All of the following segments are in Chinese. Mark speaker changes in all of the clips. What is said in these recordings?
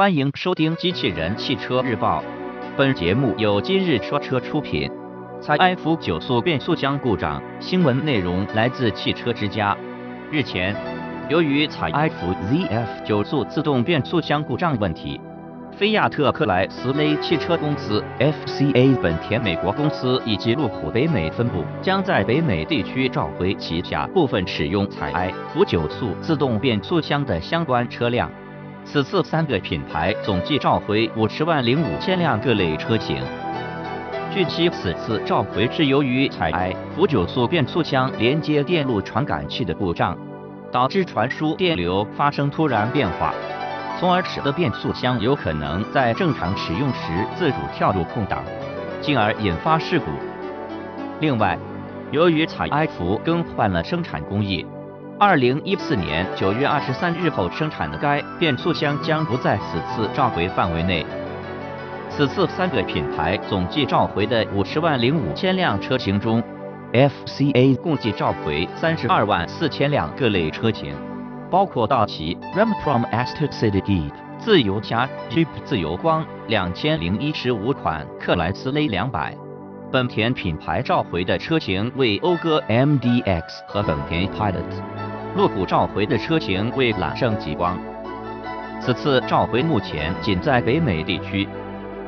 Speaker 1: 欢迎收听《机器人汽车日报》，本节目由今日说车出品。采埃孚九速变速箱故障，新闻内容来自汽车之家。日前，由于采埃孚 ZF 九速自动变速箱故障问题，菲亚特克莱斯勒汽车公司 FCA 本田美国公司以及路虎北美分部将在北美地区召回旗下部分使用采埃孚九速自动变速箱的相关车辆。此次三个品牌总计召回五十万零五千辆各类车型。据悉，此次召回是由于采埃孚九速变速箱连接电路传感器的故障，导致传输电流发生突然变化，从而使得变速箱有可能在正常使用时自主跳入空档，进而引发事故。另外，由于采埃孚更换了生产工艺。二零一四年九月二十三日后生产的该变速箱将不在此次召回范围内。此次三个品牌总计召回的五十万零五千辆车型中，FCA 共计召回三十二万四千辆各类车型，包括道奇 Ram from Astor City、自由侠 Jeep 自由光两千零一十五款、克莱斯勒两百。本田品牌召回的车型为讴歌 MDX 和本田 Pilot。路虎召回的车型为揽胜极光。此次召回目前仅在北美地区，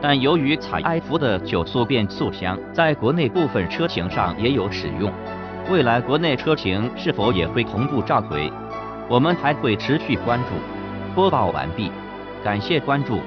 Speaker 1: 但由于采埃孚的九速变速箱在国内部分车型上也有使用，未来国内车型是否也会同步召回，我们还会持续关注。播报完毕，感谢关注。